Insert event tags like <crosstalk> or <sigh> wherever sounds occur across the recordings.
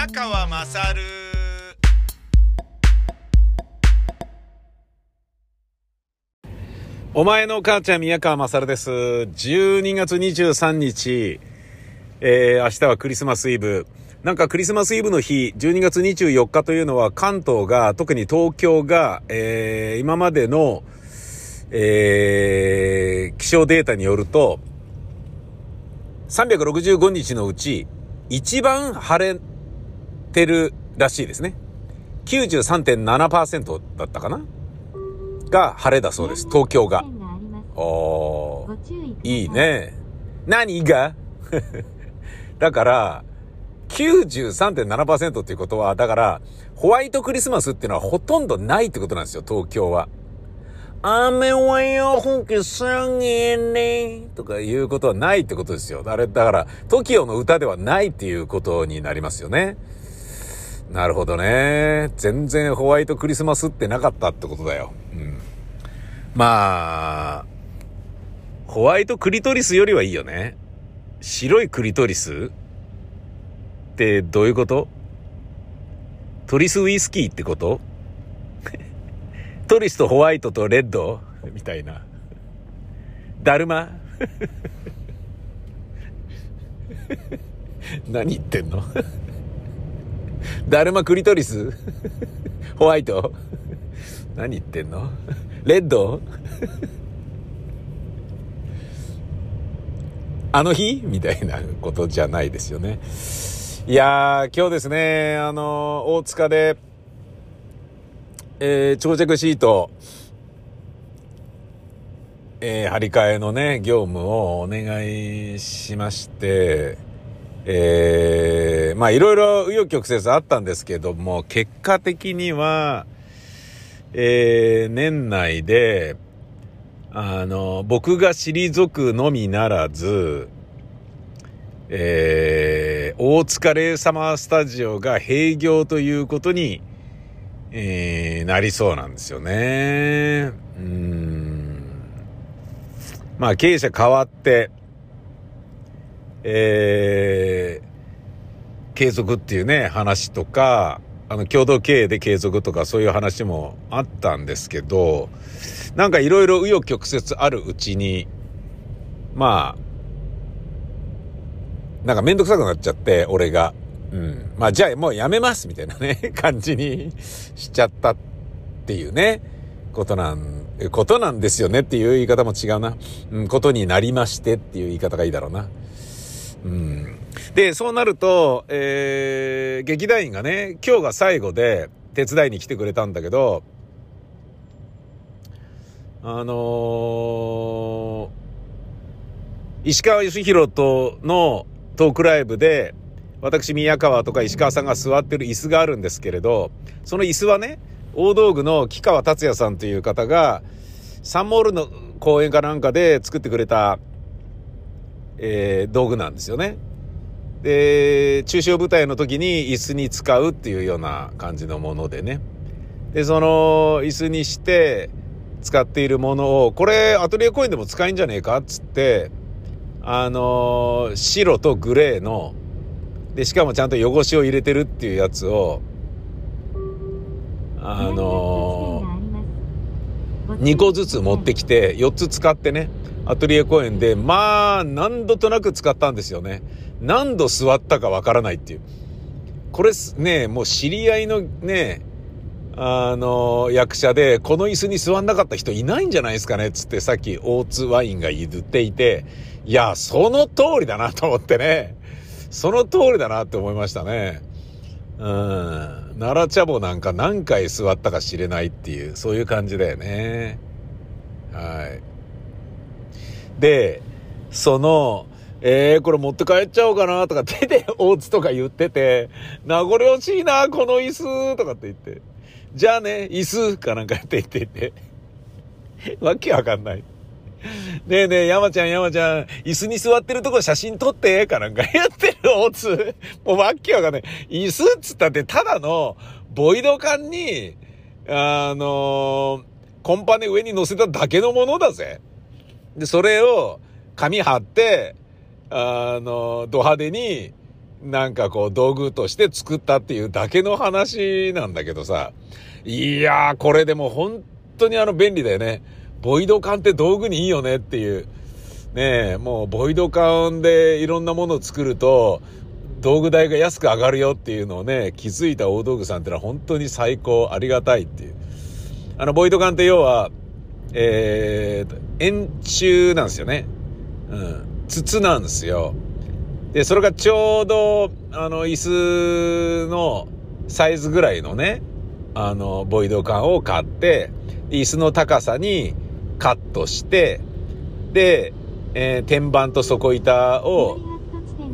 宮川まさるお前の母ちゃん宮川まさるです。12月23日、えー、明日はクリスマスイブ。なんかクリスマスイブの日、12月24日というのは関東が、特に東京が、えー、今までの、えー、気象データによると、365日のうち、一番晴れてるらしいですね。93.7%だったかな？が晴れだそうです。東京が。おー、いいね。何が？<laughs> だから、93.7%っていうことは、だから、ホワイトクリスマスっていうのはほとんどないってことなんですよ、東京は。雨はよほけさんげねとかいうことはないってことですよ。あれ、だから、TOKIO の歌ではないっていうことになりますよね。なるほどね。全然ホワイトクリスマスってなかったってことだよ。うん。まあ、ホワイトクリトリスよりはいいよね。白いクリトリスってどういうこと？トリスウイスキーってこと？トリスとホワイトとレッド？みたいな。だるま？<laughs> 何言ってんの？だるまクリトリス？ホワイト？何言ってんの？レッド？あの日？みたいなことじゃないですよね。いやー、今日ですね、あの大塚で、えー、長着シート、えー、張り替えのね、業務をお願いしまして、えー、まあいろいろ紆余曲折あったんですけども、結果的には、えー、年内で、あの、僕が退くのみならず、えー、大塚レイサマースタジオが閉業ということに、えー、なりそうなんですよね。うん。まあ、経営者変わって、えー、継続っていうね、話とか、あの、共同経営で継続とかそういう話もあったんですけど、なんかいろいろ紆余曲折あるうちに、まあ、なんかめんどくさくなっちゃって、俺が。うん。まあ、じゃあもうやめますみたいなね、<laughs> 感じにしちゃったっていうね、ことなん、ことなんですよねっていう言い方も違うな。うん、ことになりましてっていう言い方がいいだろうな。うん。で、そうなると、えー、劇団員がね、今日が最後で手伝いに来てくれたんだけど、あのー、石川義弘とのトークライブで、私宮川とか石川さんが座ってる椅子があるんですけれど、その椅子はね、大道具の木川達也さんという方が、サンモールの公演かなんかで作ってくれた、えー、道具なんですよね。で、中小舞台の時に椅子に使うっていうような感じのものでね。で、その椅子にして使っているものを、これアトリエ公演でも使えんじゃねえか？っつって、あの白とグレーの、で、しかもちゃんと汚しを入れてるっていうやつを、あのー、2個ずつ持ってきて、4つ使ってね、アトリエ公演で、まあ、何度となく使ったんですよね。何度座ったかわからないっていう。これね、もう知り合いのね、あの、役者で、この椅子に座んなかった人いないんじゃないですかねつってさっき大津ワインが言っていて、いや、その通りだなと思ってね。その通りだなって思いましたね。うん。奈良茶坊なんか何回座ったか知れないっていう、そういう感じだよね。はい。で、その、えー、これ持って帰っちゃおうかなとか手で大津とか言ってて、名残惜しいな、この椅子とかって言って。じゃあね、椅子かなんかやって言ってて。わけわかんない。ねえねえ、山ちゃん山ちゃん、椅子に座ってるとこ写真撮って、かなんかやってる大津。もうわけわかんない。椅子っつったってただのボイド缶に、あのコンパネ上に乗せただけのものだぜ。で、それを紙貼って、あの、ド派手に、なんかこう道具として作ったっていうだけの話なんだけどさ。いやー、これでも本当にあの便利だよね。ボイド缶って道具にいいよねっていう。ねえ、もうボイド缶でいろんなものを作ると、道具代が安く上がるよっていうのをね、気づいた大道具さんってのは本当に最高、ありがたいっていう。あの、ボイド缶って要は、えー、円柱なんですよね。うん。筒なんですよ。で、それがちょうど、あの、椅子のサイズぐらいのね、あの、ボイド缶を買って、椅子の高さにカットして、で、えー、天板と底板を、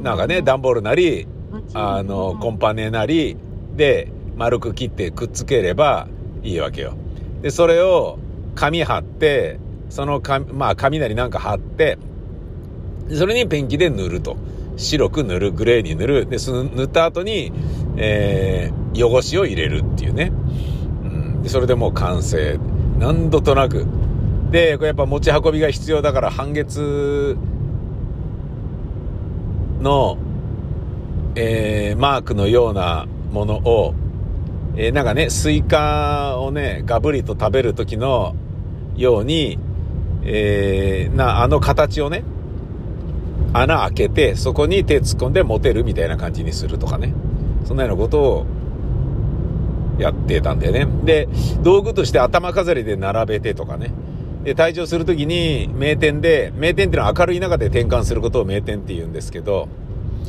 なんかね、段ボールなり、あの、コンパネなりで丸く切ってくっつければいいわけよ。で、それを紙貼って、その紙、まあ紙なりなんか貼って、それにペンキで塗ると。白く塗る、グレーに塗る。で、その塗った後に、えー、汚しを入れるっていうね。うん。それでもう完成。何度となく。で、これやっぱ持ち運びが必要だから半月の、えー、マークのようなものを、えー、なんかね、スイカをね、ガブリと食べる時のように、えー、な、あの形をね、穴開けて、そこに手突っ込んで持てるみたいな感じにするとかね。そんなようなことをやってたんだよね。で、道具として頭飾りで並べてとかね。で、退場するときに名店で、名店っていうのは明るい中で転換することを名店って言うんですけど、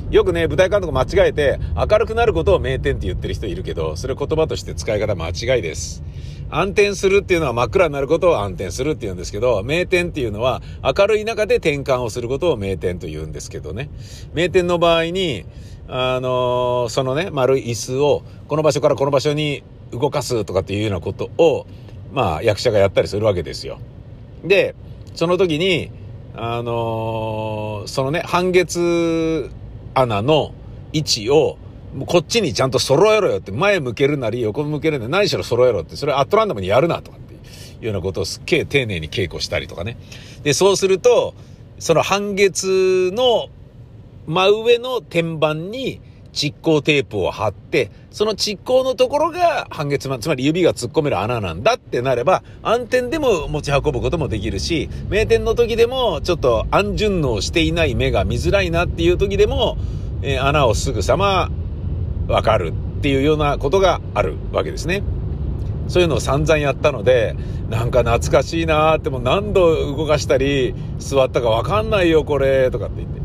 よくね、舞台監督間違えて、明るくなることを名店って言ってる人いるけど、それ言葉として使い方間違いです。暗転するっていうのは真っ暗になることを暗転するって言うんですけど、名店っていうのは明るい中で転換をすることを名店と言うんですけどね。名店の場合に、あの、そのね、丸い椅子をこの場所からこの場所に動かすとかっていうようなことを、まあ役者がやったりするわけですよ。で、その時に、あのー、そのね、半月穴の位置を、もうこっちにちゃんと揃えろよって、前向けるなり横向けるなり何しろ揃えろって、それアットランダムにやるなとかっていうようなことをすっげえ丁寧に稽古したりとかね。で、そうすると、その半月の真上の天板に蓄光テープを貼って、その蓄光のところが半月板、つまり指が突っ込める穴なんだってなれば、暗転でも持ち運ぶこともできるし、名店の時でもちょっと暗順応していない目が見づらいなっていう時でも、えー、穴をすぐさまわかるっていうようなことがあるわけですね。そういうのを散々やったので、なんか懐かしいなーってもう何度動かしたり座ったかわかんないよこれとかって言って、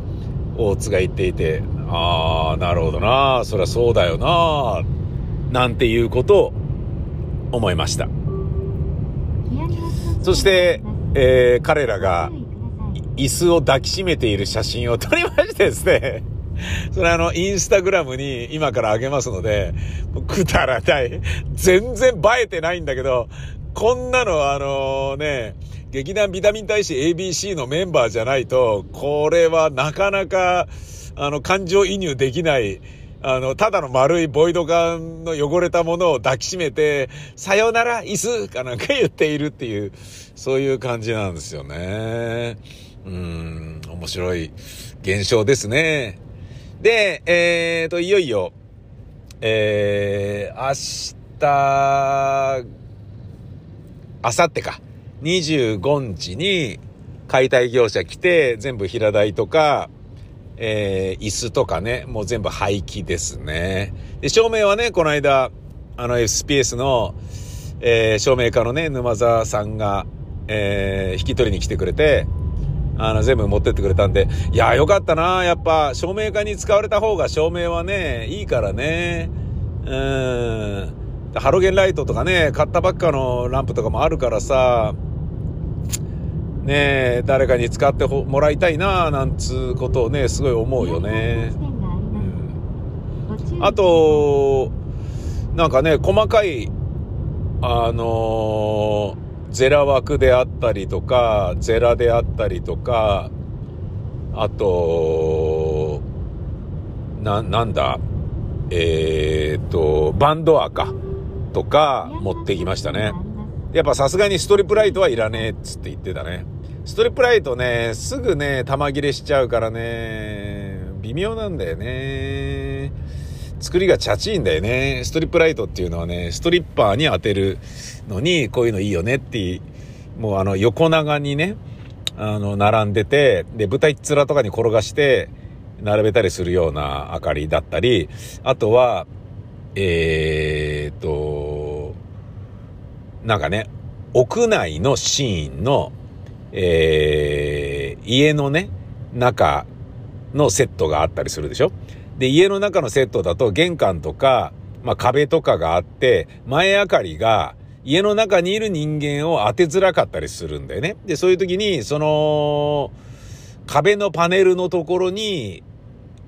大津が言っていて、ああ、なるほどな。そりゃそうだよな。なんていうことを思いました。そして、えー、彼らが椅子を抱きしめている写真を撮りましてですね。それあの、インスタグラムに今からあげますので、くだらない。全然映えてないんだけど、こんなのあのね、劇団ビタミン大使 ABC のメンバーじゃないと、これはなかなか、あの、感情移入できない、あの、ただの丸いボイド缶の汚れたものを抱きしめて、さよなら椅子かなんか言っているっていう、そういう感じなんですよね。うん、面白い現象ですね。で、えーと、いよいよ、えー、明日、明後日か、25日に解体業者来て、全部平台とか、えー、椅子とかね、もう全部廃棄ですね。で、照明はね、この間、あの SPS の、えー、照明家のね、沼沢さんが、えー、引き取りに来てくれて、あの、全部持ってってくれたんで、いや、よかったなやっぱ、照明家に使われた方が照明はね、いいからね。うん。ハロゲンライトとかね、買ったばっかのランプとかもあるからさ、ね誰かに使ってもらいたいななんつうことをね、すごい思うよね。うん、あと、なんかね、細かい、あのー、ゼラ枠であったりとか、ゼラであったりとか、あと、な、なんだ、えー、っと、バンドアか、とか持ってきましたね。やっぱさすがにストリップライトはいらねえっつって言ってたね。ストリップライトね、すぐね、玉切れしちゃうからね、微妙なんだよね。作りがチャチいんだよね。ストリップライトっていうのはね、ストリッパーに当てるのに、こういうのいいよねっていう、もうあの横長にね、あの、並んでて、で、舞台っ面とかに転がして、並べたりするような明かりだったり、あとは、えー、と、なんかね、屋内のシーンの、えー、家のね、中のセットがあったりするでしょ？で、家の中のセットだと玄関とか、まあ壁とかがあって、前明かりが家の中にいる人間を当てづらかったりするんだよね。で、そういう時に、その、壁のパネルのところに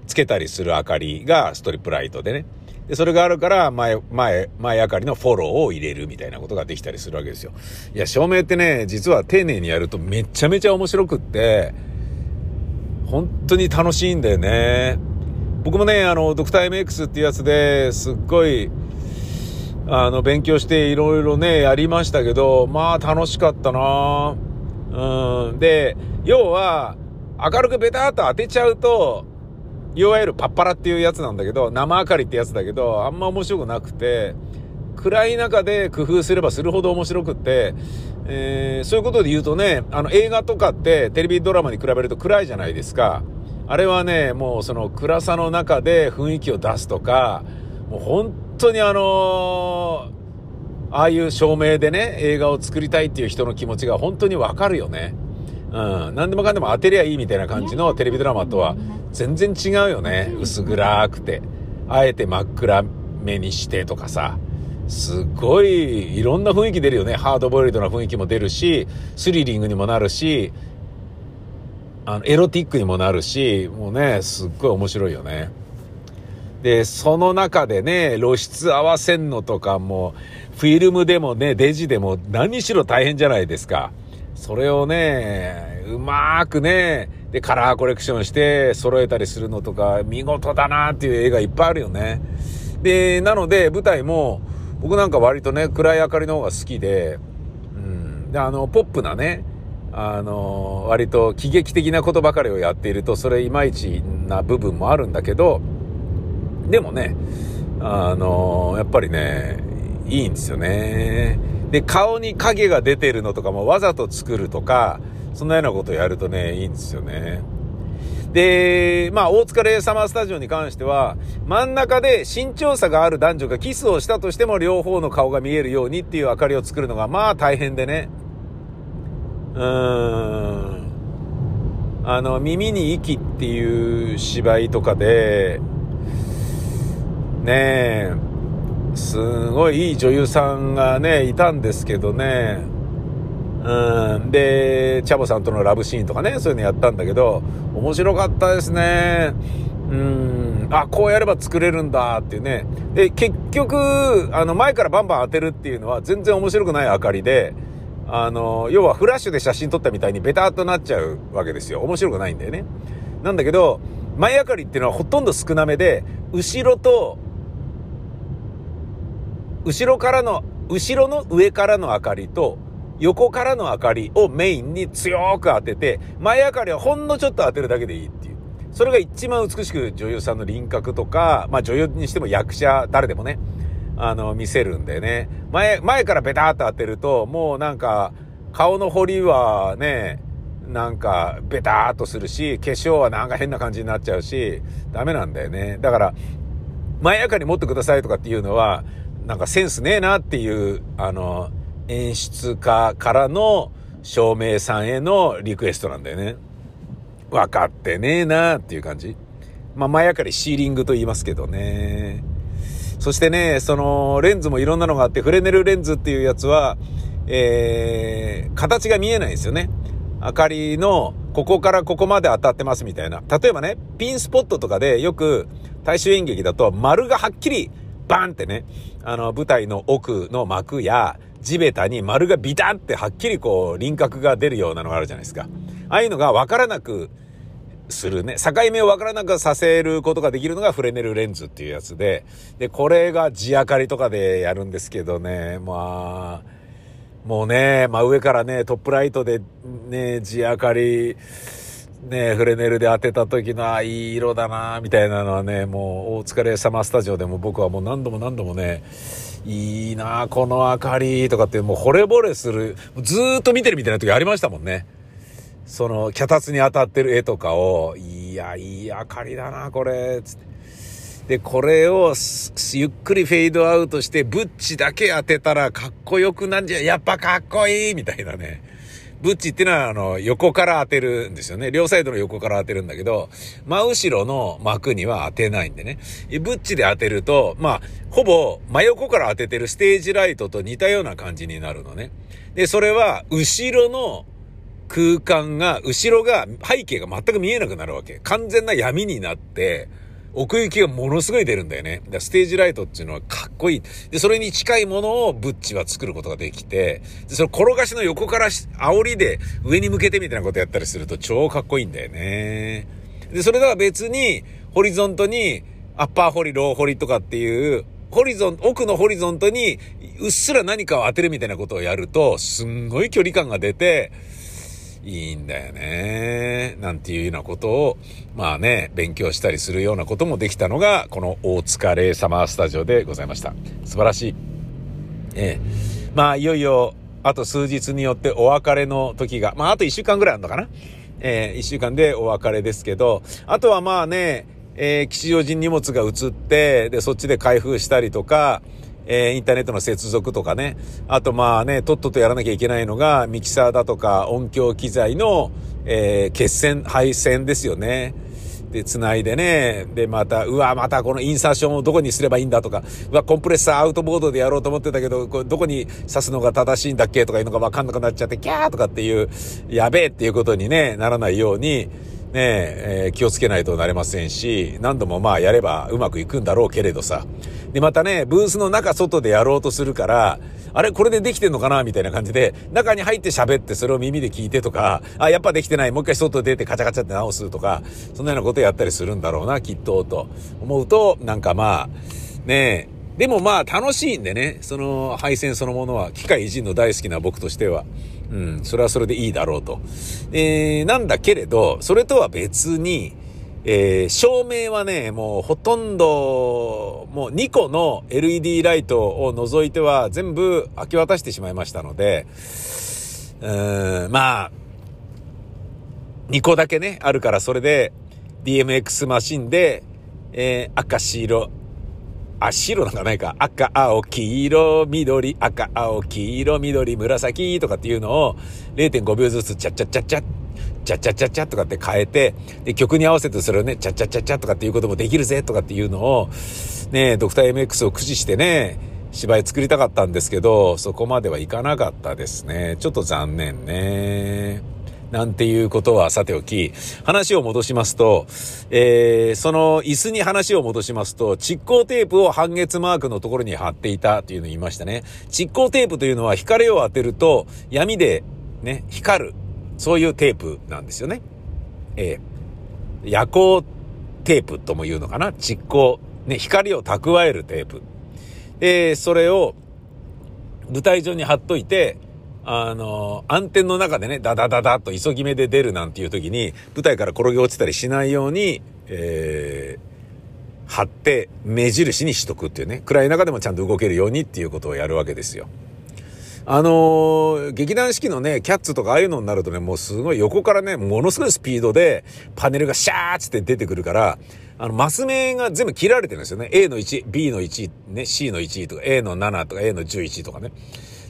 つけたりする明かりがストリップライトでね。で、それがあるから前、前、前明かりのフォローを入れるみたいなことができたりするわけですよ。いや、照明ってね、実は丁寧にやるとめちゃめちゃ面白くって、本当に楽しいんだよね。僕もね、あの、ドクター MX っていうやつですっごい、あの、勉強していろいろね、やりましたけど、まあ楽しかったなうん。で、要は、明るくベターっと当てちゃうと、いわゆるパッパラっていうやつなんだけど、生明かりってやつだけど、あんま面白くなくて、暗い中で工夫すればするほど面白くって、えー、そういうことで言うとね、あの映画とかってテレビドラマに比べると暗いじゃないですか。あれはね、もうその暗さの中で雰囲気を出すとか、もう本当にあのー、ああいう照明でね、映画を作りたいっていう人の気持ちが本当にわかるよね。うん。何でもかんでも当てりゃいいみたいな感じのテレビドラマとは全然違うよね。薄暗くて。あえて真っ暗めにしてとかさ。すごい、いろんな雰囲気出るよね。ハードボイルドな雰囲気も出るし、スリリングにもなるし、あの、エロティックにもなるし、もうね、すっごい面白いよね。で、その中でね、露出合わせんのとかも、フィルムでもね、デジでも何しろ大変じゃないですか。それをね、うまーくね、で、カラーコレクションして揃えたりするのとか、見事だなっていう映画いっぱいあるよね。で、なので、舞台も、僕なんか割とね、暗い明かりの方が好きで、うん。で、あの、ポップなね、あの、割と喜劇的なことばかりをやっていると、それいまいちな部分もあるんだけど、でもね、あの、やっぱりね、いいんですよね。で、顔に影が出てるのとかもわざと作るとか、そんなようなことをやるとね、いいんですよね。で、まあ、大塚レイサマースタジオに関しては、真ん中で身長差がある男女がキスをしたとしても両方の顔が見えるようにっていう明かりを作るのが、まあ大変でね。うーん。あの、耳に息っていう芝居とかで、ねえ、すごいいい女優さんがね、いたんですけどね。うん。で、チャボさんとのラブシーンとかね、そういうのやったんだけど、面白かったですね。うん。あ、こうやれば作れるんだっていうね。で、結局、あの、前からバンバン当てるっていうのは全然面白くない明かりで、あの、要はフラッシュで写真撮ったみたいにベターっとなっちゃうわけですよ。面白くないんだよね。なんだけど、前明かりっていうのはほとんど少なめで、後ろと後ろからの、後ろの上からの明かりと、横からの明かりをメインに強く当てて、前明かりはほんのちょっと当てるだけでいいっていう。それが一番美しく女優さんの輪郭とか、まあ女優にしても役者、誰でもね、あの、見せるんでね。前、前からベターっと当てると、もうなんか、顔の彫りはね、なんか、ベターっとするし、化粧はなんか変な感じになっちゃうし、ダメなんだよね。だから、前明かり持ってくださいとかっていうのは、なんかセンスねえなっていう、あの、演出家からの照明さんへのリクエストなんだよね。分かってねえなっていう感じ。まあ、前明かりシーリングと言いますけどね。そしてね、その、レンズもいろんなのがあって、フレネルレンズっていうやつは、えー、形が見えないんですよね。明かりの、ここからここまで当たってますみたいな。例えばね、ピンスポットとかでよく大衆演劇だと丸がはっきりバンってね、あの、舞台の奥の幕や地べたに丸がビタンってはっきりこう輪郭が出るようなのがあるじゃないですか。ああいうのがわからなくするね、境目をわからなくさせることができるのがフレネルレンズっていうやつで、で、これが地明かりとかでやるんですけどね、まあ、もうね、まあ上からね、トップライトでね、地明かり、ね、フレネルで当てた時の、あ、いい色だなみたいなのはね、もう、お疲れ様スタジオでも僕はもう何度も何度もね、いいなこの明かりとかってもう惚れ惚れする、ずっと見てるみたいな時ありましたもんね。その、脚立に当たってる絵とかを、いや、いい明かりだなこれ、つって。で、これをゆっくりフェードアウトして、ブッチだけ当てたらかっこよくなんじゃ、やっぱかっこいいみたいなね。ブッチっていうのは、あの、横から当てるんですよね。両サイドの横から当てるんだけど、真後ろの幕には当てないんでね。ブッチで当てると、まあ、ほぼ真横から当ててるステージライトと似たような感じになるのね。で、それは、後ろの空間が、後ろが、背景が全く見えなくなるわけ。完全な闇になって、奥行きがものすごい出るんだよね。だステージライトっていうのはかっこいい。で、それに近いものをブッチは作ることができて、で、その転がしの横から煽りで上に向けてみたいなことやったりすると超かっこいいんだよね。で、それとは別に、ホリゾントに、アッパーホリ、ローホリとかっていう、ホリゾン、奥のホリゾントに、うっすら何かを当てるみたいなことをやると、すんごい距離感が出て、いいんだよね。なんていうようなことを、まあね、勉強したりするようなこともできたのが、この大塚レイサマースタジオでございました。素晴らしい。ええ。まあ、いよいよ、あと数日によってお別れの時が、まあ、あと一週間ぐらいあるのかな。ええ、一週間でお別れですけど、あとはまあね、えー、吉祥寺に荷物が移って、で、そっちで開封したりとか、えー、インターネットの接続とかね。あとまあね、とっととやらなきゃいけないのが、ミキサーだとか音響機材の、えー、決線、配線ですよね。で、繋いでね。で、また、うわ、またこのインサーションをどこにすればいいんだとか、うわ、コンプレッサーアウトボードでやろうと思ってたけど、これどこに刺すのが正しいんだっけとかいうのがわかんなくなっちゃって、キャーとかっていう、やべえっていうことにね、ならないように、え、えー、気をつけないとなれませんし、何度もまあやればうまくいくんだろうけれどさ。で、またね、ブースの中外でやろうとするから、あれこれでできてんのかなみたいな感じで、中に入って喋ってそれを耳で聞いてとか、あ、やっぱできてない。もう一回外出てカチャカチャって直すとか、そんなようなことやったりするんだろうな、きっと、と思うと、なんかまあ、ねえ、でもまあ楽しいんでね、その配線そのものは、機械いじんの大好きな僕としては、うん、それはそれでいいだろうと。えー、なんだけれど、それとは別に、えー、照明はね、もうほとんど、もう2個の LED ライトを除いては全部明け渡してしまいましたので、うーん、まあ、2個だけね、あるからそれで DMX マシンで、えー、赤白、あ、白なんかないか。赤、青、黄色、緑、赤、青、黄色、緑、紫とかっていうのを0.5秒ずつチャッチャッチャッチャッ、チャッチャッチャッチャとかって変えて、で、曲に合わせてそれをね、チャチャチャチャとかっていうこともできるぜとかっていうのを、ね、ドクター MX を駆使してね、芝居作りたかったんですけど、そこまではいかなかったですね。ちょっと残念ね。なんていうことはさておき、話を戻しますと、えー、その椅子に話を戻しますと、蓄光テープを半月マークのところに貼っていたというのを言いましたね。蓄光テープというのは光を当てると闇でね、光る。そういうテープなんですよね。えー、夜光テープとも言うのかな？蓄光。ね、光を蓄えるテープ。で、それを舞台上に貼っといて、あの、暗転の中でね、ダダダダと急ぎ目で出るなんていう時に、舞台から転げ落ちたりしないように、えー、貼って目印にしとくっていうね、暗い中でもちゃんと動けるようにっていうことをやるわけですよ。あのー、劇団四季のね、キャッツとかああいうのになるとね、もうすごい横からね、ものすごいスピードで、パネルがシャーッって出てくるから、あの、マス目が全部切られてるんですよね。A の1、B の1、ね、C の1とか、A の7とか、A の11とかね。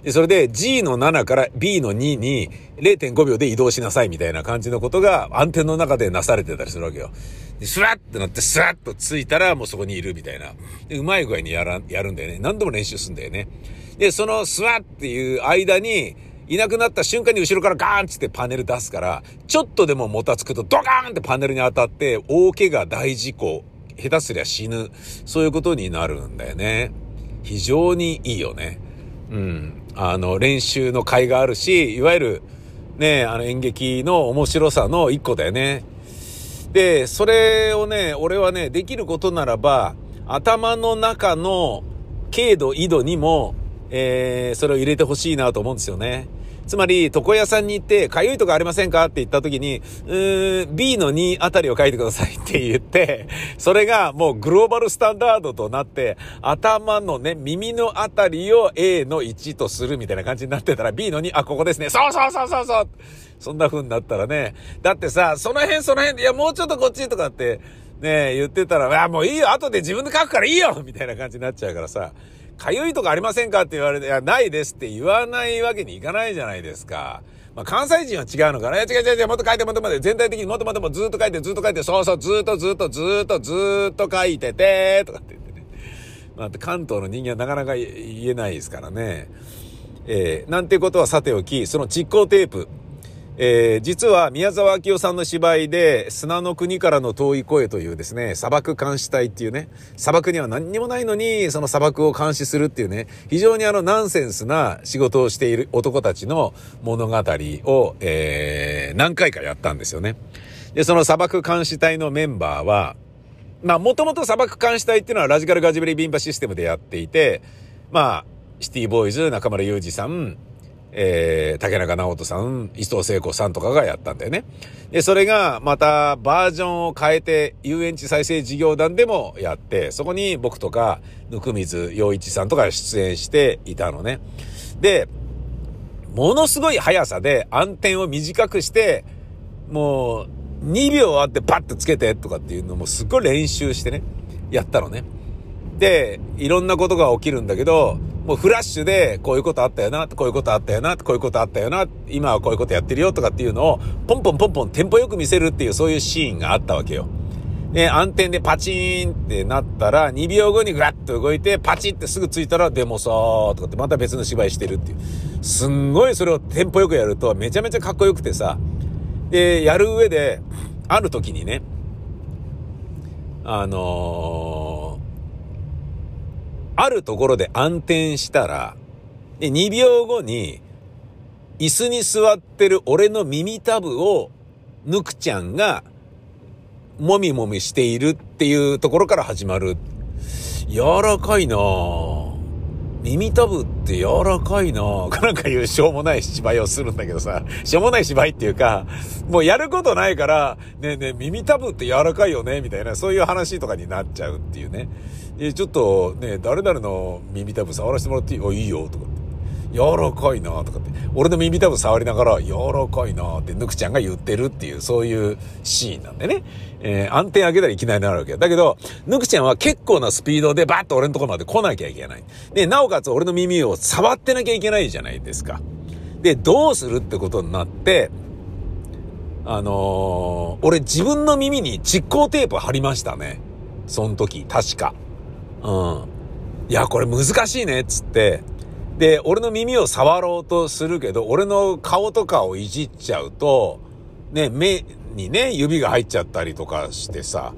で、それで G の7から B の2に0.5秒で移動しなさいみたいな感じのことが暗転の中でなされてたりするわけよ。で、スラッってなってスラッとついたらもうそこにいるみたいな。で、うまい具合にやら、やるんだよね。何度も練習するんだよね。で、そのスワッっていう間に、いなくなった瞬間に後ろからガーンってパネル出すから、ちょっとでももたつくとドカーンってパネルに当たって大怪我大事故、下手すりゃ死ぬ。そういうことになるんだよね。非常にいいよね。うん。あの、練習の甲斐があるし、いわゆる、ね、あの演劇の面白さの一個だよね。で、それをね、俺はね、できることならば、頭の中の軽度、緯度にも、えー、それを入れてほしいなと思うんですよね。つまり、床屋さんに行って、かゆいとこありませんかって言った時に、うーん、B の2あたりを書いてくださいって言って、<laughs> それがもうグローバルスタンダードとなって、頭のね、耳のあたりを A の1とするみたいな感じになってたら B の2、あ、ここですね。そうそうそうそうそうそんな風になったらね。だってさ、その辺その辺で、いや、もうちょっとこっちとかって、ね言ってたら、あ、もういいよ後で自分で書くからいいよみたいな感じになっちゃうからさ。かゆいとかありませんかって言われて、いや、ないですって言わないわけにいかないじゃないですか。まあ、関西人は違うのかな。違う違う違う、もっと書いてもっと待って、全体的にもっともっともずっと書いて、ずっと書いて、そうそう、ずっとずっとずっとずっと書いてて、とかって言ってね。まあ、関東の人間はなかなか言えないですからね。えー、なんてことはさておき、その蓄光テープ。えー、実は宮沢明夫さんの芝居で、砂の国からの遠い声というですね、砂漠監視隊っていうね、砂漠には何にもないのに、その砂漠を監視するっていうね、非常にあのナンセンスな仕事をしている男たちの物語を、えー、何回かやったんですよね。で、その砂漠監視隊のメンバーは、まあ、もともと砂漠監視隊っていうのはラジカルガジベリビンバシステムでやっていて、まあ、シティボーイズ、中村祐二さん、えー、竹中直人さん、伊藤聖子さんとかがやったんだよね。で、それがまたバージョンを変えて遊園地再生事業団でもやって、そこに僕とか、ぬくみず陽一さんとか出演していたのね。で、ものすごい速さで暗転を短くして、もう2秒あってパッとつけてとかっていうのもすっごい練習してね、やったのね。で、いろんなことが起きるんだけど、もうフラッシュで、こういうことあったよな、こういうことあったよな、こういうことあったよな、今はこういうことやってるよとかっていうのを、ポンポンポンポンテンポよく見せるっていう、そういうシーンがあったわけよ。で、暗転でパチーンってなったら、2秒後にグラッと動いて、パチってすぐついたら、でもさーとかってまた別の芝居してるっていう。すんごいそれをテンポよくやると、めちゃめちゃかっこよくてさ、で、やる上で、ある時にね、あのーあるところで暗転したら、で、2秒後に、椅子に座ってる俺の耳たぶを、ぬくちゃんが、もみもみしているっていうところから始まる。柔らかいなぁ。耳たぶって柔らかいなぁ。<laughs> なんか言うしょうもない芝居をするんだけどさ、しょうもない芝居っていうか、もうやることないから、ねえねえ、耳たぶって柔らかいよねみたいな、そういう話とかになっちゃうっていうね。え、ちょっとね、誰々の耳たぶ触らせてもらっていい？あ、いいよ、とか。柔らかいなとかって、俺の耳たぶ触りながら、柔らかいなってぬくちゃんが言ってるっていう、そういうシーンなんでね。えー、暗転上げたらいきなりなるわけだけど、ぬくちゃんは結構なスピードでバッと俺のところまで来なきゃいけない。で、なおかつ俺の耳を触ってなきゃいけないじゃないですか。で、どうするってことになって、あのー、俺自分の耳に蓄光テープ貼りましたね。その時、確か。うん。いや、これ難しいね、っつって。で、俺の耳を触ろうとするけど、俺の顔とかをいじっちゃうと、ね、目にね、指が入っちゃったりとかしてさ、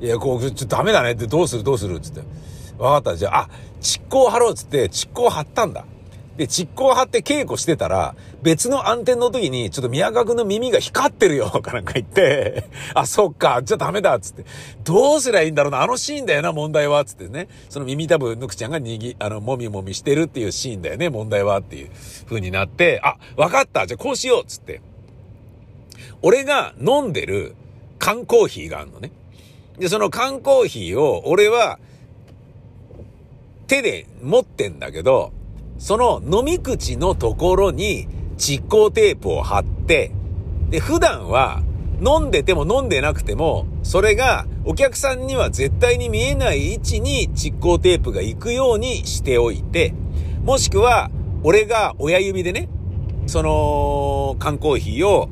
いや、こう、ちょっとダメだねって、どうするどうするっつって。わかった。じゃあ、あ、窒光貼ろうっつって、窒光貼ったんだ。で、蓄光貼って稽古してたら、別の暗転の時に、ちょっと宮川くんの耳が光ってるよ、<laughs> かなんか言って、あ、そっか、じゃあダメだ、つって。どうすりゃいいんだろうな、あのシーンだよな、問題は、つってね。その耳たぶぬくちゃんがにぎ、あの、もみもみしてるっていうシーンだよね、問題は、っていう風になって、あ、わかった、じゃあこうしよう、つって。俺が飲んでる缶コーヒーがあるのね。で、その缶コーヒーを、俺は、手で持ってんだけど、その飲み口のところに蓄光テープを貼って、で、普段は飲んでても飲んでなくても、それがお客さんには絶対に見えない位置に蓄光テープが行くようにしておいて、もしくは、俺が親指でね、その缶コーヒーを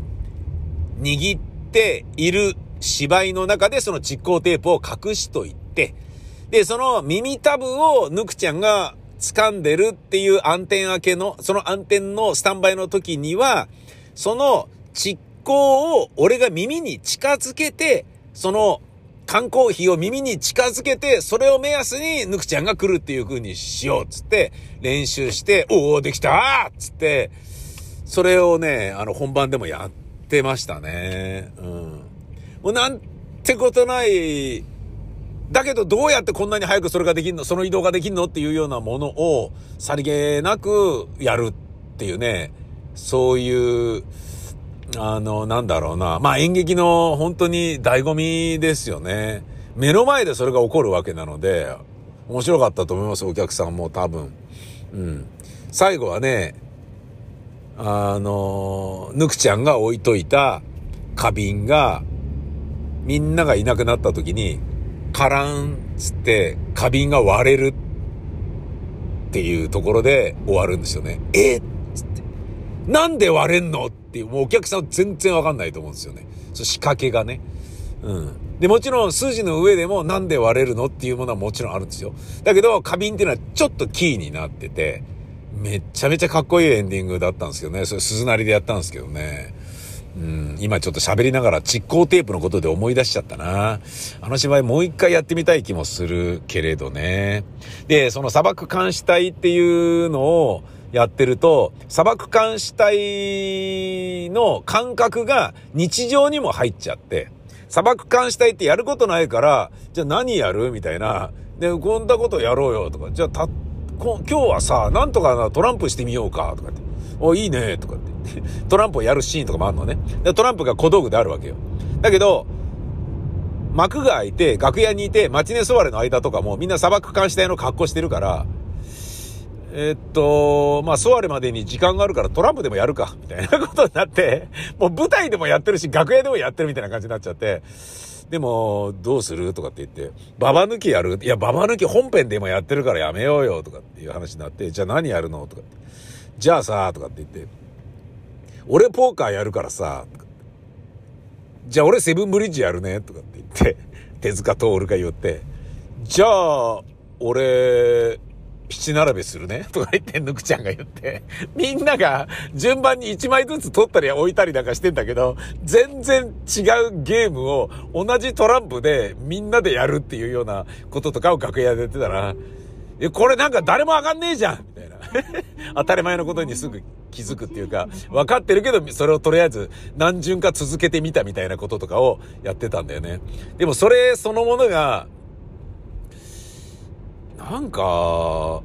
握っている芝居の中でその蓄光テープを隠しといて、で、その耳たぶをぬくちゃんが掴んでるっていう暗転明けの、その暗転のスタンバイの時には、その蓄光を俺が耳に近づけて、その缶コーヒーを耳に近づけて、それを目安にぬくちゃんが来るっていう風にしようっつって練習して、おお、できたっつって、それをね、あの本番でもやってましたね。うん。もうなんてことないだけどどうやってこんなに早くそれができんの？その移動ができんのっていうようなものをさりげなくやるっていうね。そういう、あの、なんだろうな。まあ演劇の本当に醍醐味ですよね。目の前でそれが起こるわけなので、面白かったと思います、お客さんも多分。うん。最後はね、あの、ぬくちゃんが置いといた花瓶が、みんながいなくなった時に、カランつって花瓶が割れるっていうところで終わるんですよね。え？っつって。なんで割れんの？っていう、もうお客さん全然わかんないと思うんですよね。そ仕掛けがね。うん。で、もちろん数字の上でもなんで割れるの？っていうものはもちろんあるんですよ。だけど、花瓶っていうのはちょっとキーになってて、めちゃめちゃかっこいいエンディングだったんですけどね。それ鈴なりでやったんですけどね。うん、今ちょっと喋りながら蓄光テープのことで思い出しちゃったな。あの芝居もう一回やってみたい気もするけれどね。で、その砂漠監視隊っていうのをやってると、砂漠監視隊の感覚が日常にも入っちゃって、砂漠監視隊ってやることないから、じゃあ何やるみたいな。で、こんなことやろうよとか、じゃあた、今日はさ、なんとかトランプしてみようかとかって。お、いいねとかって。<laughs> トランプをやるシーンとかもあるのね。で、トランプが小道具であるわけよ。だけど、幕が開いて、楽屋にいて、マチネソワレの間とかもみんな砂漠監視隊の格好してるから、え、っと、まあ、ソワレまでに時間があるからトランプでもやるか、みたいなことになって、もう舞台でもやってるし、楽屋でもやってるみたいな感じになっちゃって、でも、どうするとかって言って、ババ抜きやる？いや、ババ抜き本編でもやってるからやめようよ、とかっていう話になって、じゃあ何やるの？とかって。じゃあさ、とかって言って、俺ポーカーやるからさ、じゃあ俺セブンブリッジやるね、とかって言って、手塚徹が言って、じゃあ、俺、七並べするねとか言って、ぬくちゃんが言って、みんなが順番に1枚ずつ取ったり置いたりなんかしてんだけど、全然違うゲームを同じトランプでみんなでやるっていうようなこととかを楽屋でやってたら、え、これなんか誰もわかんねえじゃんみたいな。<laughs> 当たり前のことにすぐ気づくっていうか、分かってるけど、それをとりあえず何巡か続けてみたみたいなこととかをやってたんだよね。でもそれそのものが、なんか、こ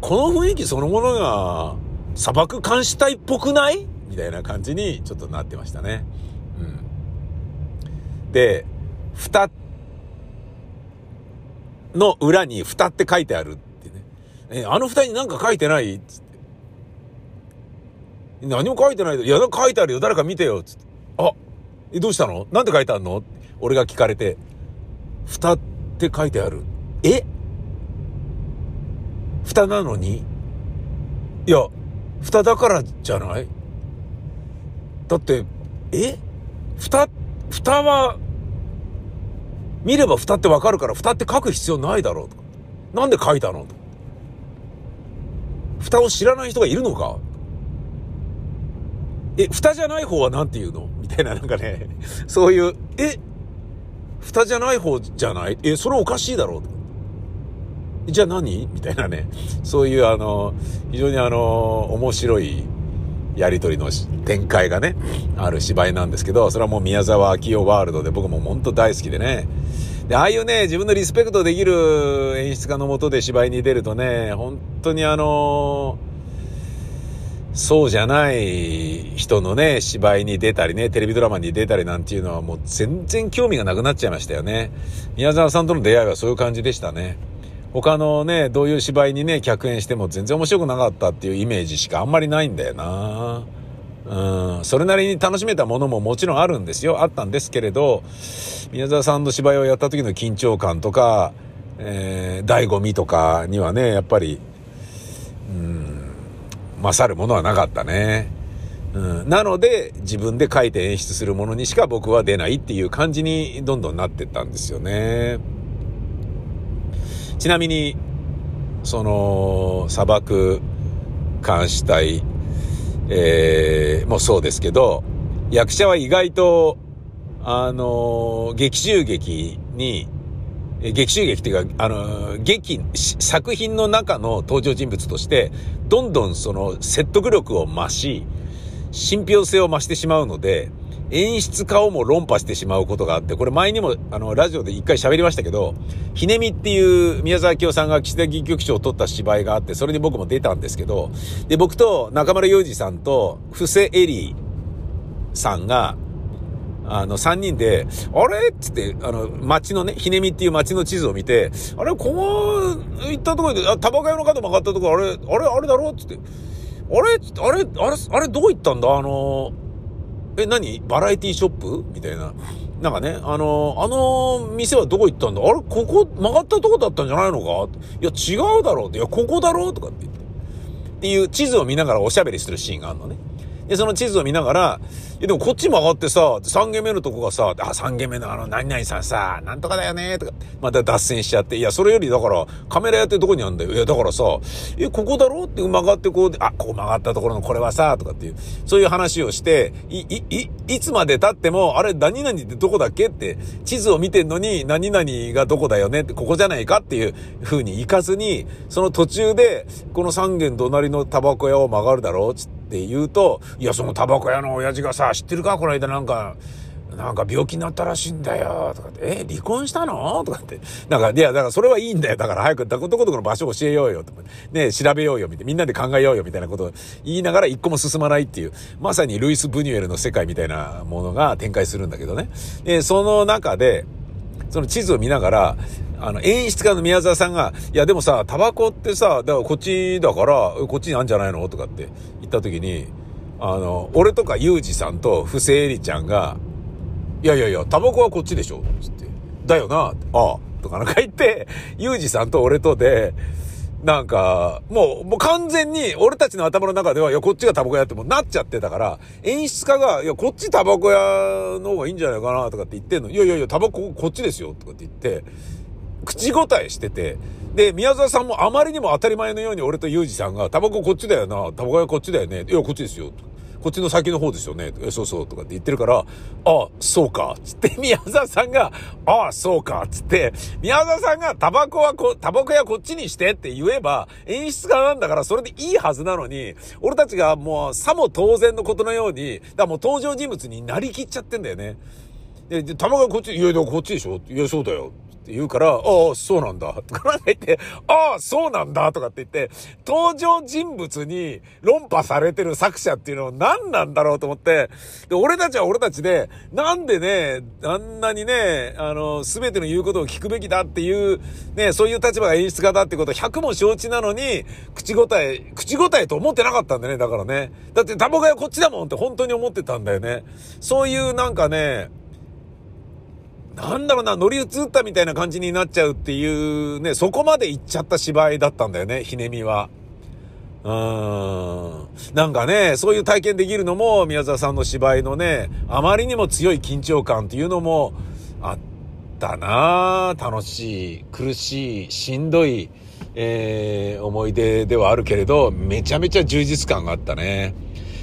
の雰囲気そのものが砂漠監視隊っぽくない？みたいな感じにちょっとなってましたね。うん。で、蓋の裏に蓋って書いてある。え、あの蓋になんか書いてない？つって。何も書いてないいや、書いてあるよ。誰か見てよ。つって。あ、え、どうしたの？なんて書いてあるの？俺が聞かれて。蓋って書いてある。え？蓋なのに？いや、蓋だからじゃない？だって、え？蓋、蓋は、見れば蓋ってわかるから蓋って書く必要ないだろうとか。なんで書いたの？とか蓋を知らない人がいるのか？え、蓋じゃない方は何て言うの？みたいななんかね、そういう、え、蓋じゃない方じゃない？え、それおかしいだろう？じゃあ何？みたいなね、そういうあの、非常にあの、面白いやりとりの展開がね、ある芝居なんですけど、それはもう宮沢明夫ワールドで僕も本当大好きでね。で、ああいうね、自分のリスペクトできる演出家のもとで芝居に出るとね、本当にあのそうじゃない人のね、芝居に出たりね、テレビドラマに出たりなんていうのはもう全然興味がなくなっちゃいましたよね。宮沢さんとの出会いはそういう感じでしたね。他のね、どういう芝居にね、客演しても全然面白くなかったっていうイメージしかあんまりないんだよな。うん、それなりに楽しめたものももちろんあるんですよ。あったんですけれど、宮沢さんの芝居をやった時の緊張感とか、えー、醍醐味とかにはね、やっぱり、うん、勝るものはなかったね。うん、なので、自分で書いて演出するものにしか僕は出ないっていう感じにどんどんなってったんですよね。ちなみに、その、砂漠監視隊、えー、もそうですけど、役者は意外と、あの、劇中劇に、劇中劇っていうか、あの、劇、作品の中の登場人物として、どんどんその説得力を増し、信憑性を増してしまうので、演出家をも論破してしまうことがあって、これ前にも、あの、ラジオで一回喋りましたけど、ひねみっていう宮沢清さんが岸田議局長を取った芝居があって、それに僕も出たんですけど、で、僕と中村洋二さんと、布施エリさんが、あの、三人で、あれ？っつって、あの、街のね、ひねみっていう街の地図を見て、あれ、ここ行ったところで、あ、タバコ屋の角曲がったところ、あれ、あれ、あれだろ？っつって、あれ、あれ、あれ、あれ、どう行ったんだ？あの、え、何？バラエティショップ？みたいな。なんかね、あの、あの店はどこ行ったんだ？あれ、ここ？曲がったとこだったんじゃないのか？いや、違うだろうって。いや、ここだろう？とかって言って。っていう地図を見ながらおしゃべりするシーンがあるのね。で、その地図を見ながら、でもこっち曲がってさ、3軒目のとこがさ、あ、3軒目のあの、何々さんさ、なんとかだよね、とか、また脱線しちゃって、いや、それよりだから、カメラやってどこにあるんだよ？いや、だからさ、え、ここだろって曲がってこう、あ、ここ曲がったところのこれはさ、とかっていう、そういう話をして、い、い、い、いつまで経っても、あれ、何々ってどこだっけ？って、地図を見てんのに、何々がどこだよね？って、ここじゃないかっていう風に行かずに、その途中で、この3軒隣のタバコ屋を曲がるだろうつって、って言うと、いや、そのタバコ屋の親父がさ、知ってるか？この間なんか、なんか病気になったらしいんだよ、とかって、え、離婚したの？とかって。なんか、いや、だからそれはいいんだよ。だから早くどこどこの場所教えようよ、とか。ね、調べようよ、みたいな。みんなで考えようよ、みたいなことを言いながら一個も進まないっていう、まさにルイス・ブニュエルの世界みたいなものが展開するんだけどね。で、その中で、その地図を見ながら、あの、演出家の宮沢さんが、いやでもさ、タバコってさ、だからこっちだから、こっちにあんじゃないの？とかって言った時に、あの、俺とかユージさんと布施エリちゃんが、いやいやいや、タバコはこっちでしょ？つって。だよな？ああ。とかなんか言って、ユージさんと俺とで、なんか、もう、もう完全に俺たちの頭の中では、いや、こっちがタバコ屋ってもうなっちゃってたから、演出家が、いや、こっちタバコ屋の方がいいんじゃないかなとかって言ってんの。いやいやいや、タバコこっちですよとかって言って、口答えしてて、で、宮沢さんもあまりにも当たり前のように俺とユージさんが、タバコこっちだよな、タバコ屋こっちだよね。いや、こっちですよ。とこっちの先の方ですよね。そうそうとかって言ってるから、あ <laughs> あ、そうか。つって、宮沢さんが、ああ、そうか。つって、宮沢さんがタバコはこ、タバコ屋こっちにしてって言えば、演出家なんだからそれでいいはずなのに、俺たちがもうさも当然のことのように、だからもう登場人物になりきっちゃってんだよね。で、タバコはこっち、いや、でもこっちでしょいや、そうだよ。って言うから、ああ、そうなんだ。<laughs> とか言って、ああ、そうなんだ。とかって言って、登場人物に論破されてる作者っていうのは何なんだろうと思って、で、俺たちは俺たちで、なんでね、あんなにね、あの、すべての言うことを聞くべきだっていう、ね、そういう立場が演出家だってこと100も承知なのに、口答え、口答えと思ってなかったんだね、だからね。だってタバコ屋こっちだもんって本当に思ってたんだよね。そういうなんかね、なんだろうな、乗り移ったみたいな感じになっちゃうっていうね、そこまで行っちゃった芝居だったんだよね、ひねみは。うーん。なんかね、そういう体験できるのも、宮沢さんの芝居のね、あまりにも強い緊張感っていうのもあったな楽しい、苦しい、しんどい、えー、思い出ではあるけれど、めちゃめちゃ充実感があったね。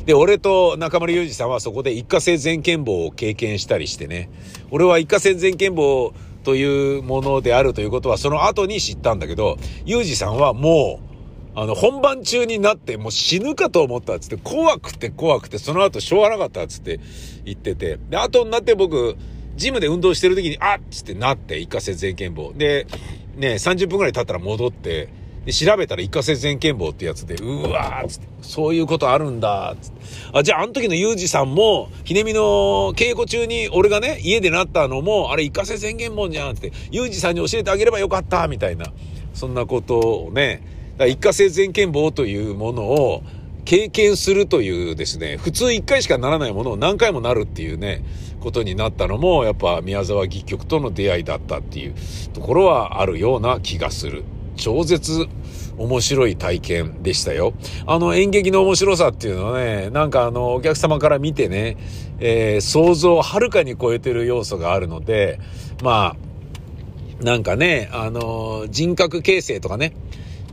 で、俺と中村祐二さんはそこで一過性全健忘を経験したりしてね。俺は一過性全健忘というものであるということはその後に知ったんだけど、祐二さんはもう、あの、本番中になってもう死ぬかと思ったっつって、怖くて怖くて、その後しょうがなかったっつって言ってて。で、後になって僕、ジムで運動してる時に、あっつってなって、一過性全健忘。で、ね、30分くらい経ったら戻って、で、調べたら一過性全健忘ってやつで、うわーつって、そういうことあるんだっつって。あ、じゃああの時のユージさんも、ひねみの稽古中に俺がね、家でなったのも、あれ一過性全健忘じゃんって、ユージさんに教えてあげればよかったみたいな、そんなことをね、だ一過性全健忘というものを、経験するというですね、普通一回しかならないものを何回もなるっていうね、ことになったのも、やっぱ宮沢戯曲との出会いだったっていうところはあるような気がする。超絶面白い体験でしたよ。あの演劇の面白さっていうのはね、なんかあのお客様から見てね、えー、想像をはるかに超えてる要素があるので、まあ、なんかね、あの人格形成とかね、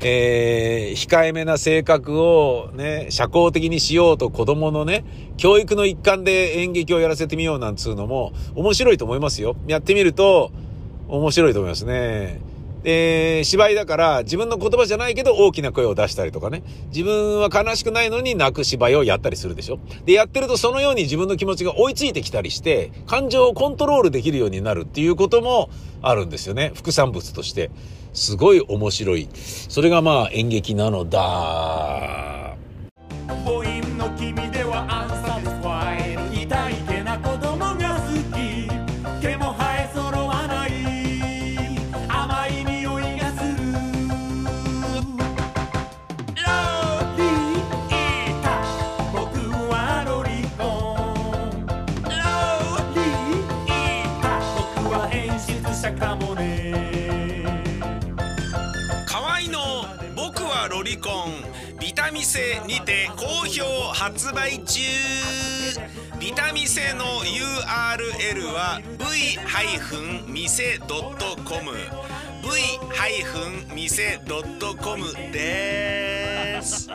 えー、控えめな性格をね、社交的にしようと子供のね、教育の一環で演劇をやらせてみようなんつうのも面白いと思いますよ。やってみると面白いと思いますね。えー、芝居だから自分の言葉じゃないけど大きな声を出したりとかね。自分は悲しくないのに泣く芝居をやったりするでしょ。で、やってるとそのように自分の気持ちが追いついてきたりして、感情をコントロールできるようになるっていうこともあるんですよね。副産物として。すごい面白い。それがまあ演劇なのだ。評発売中ビタミセの URL は v-mise.com v-mise.com です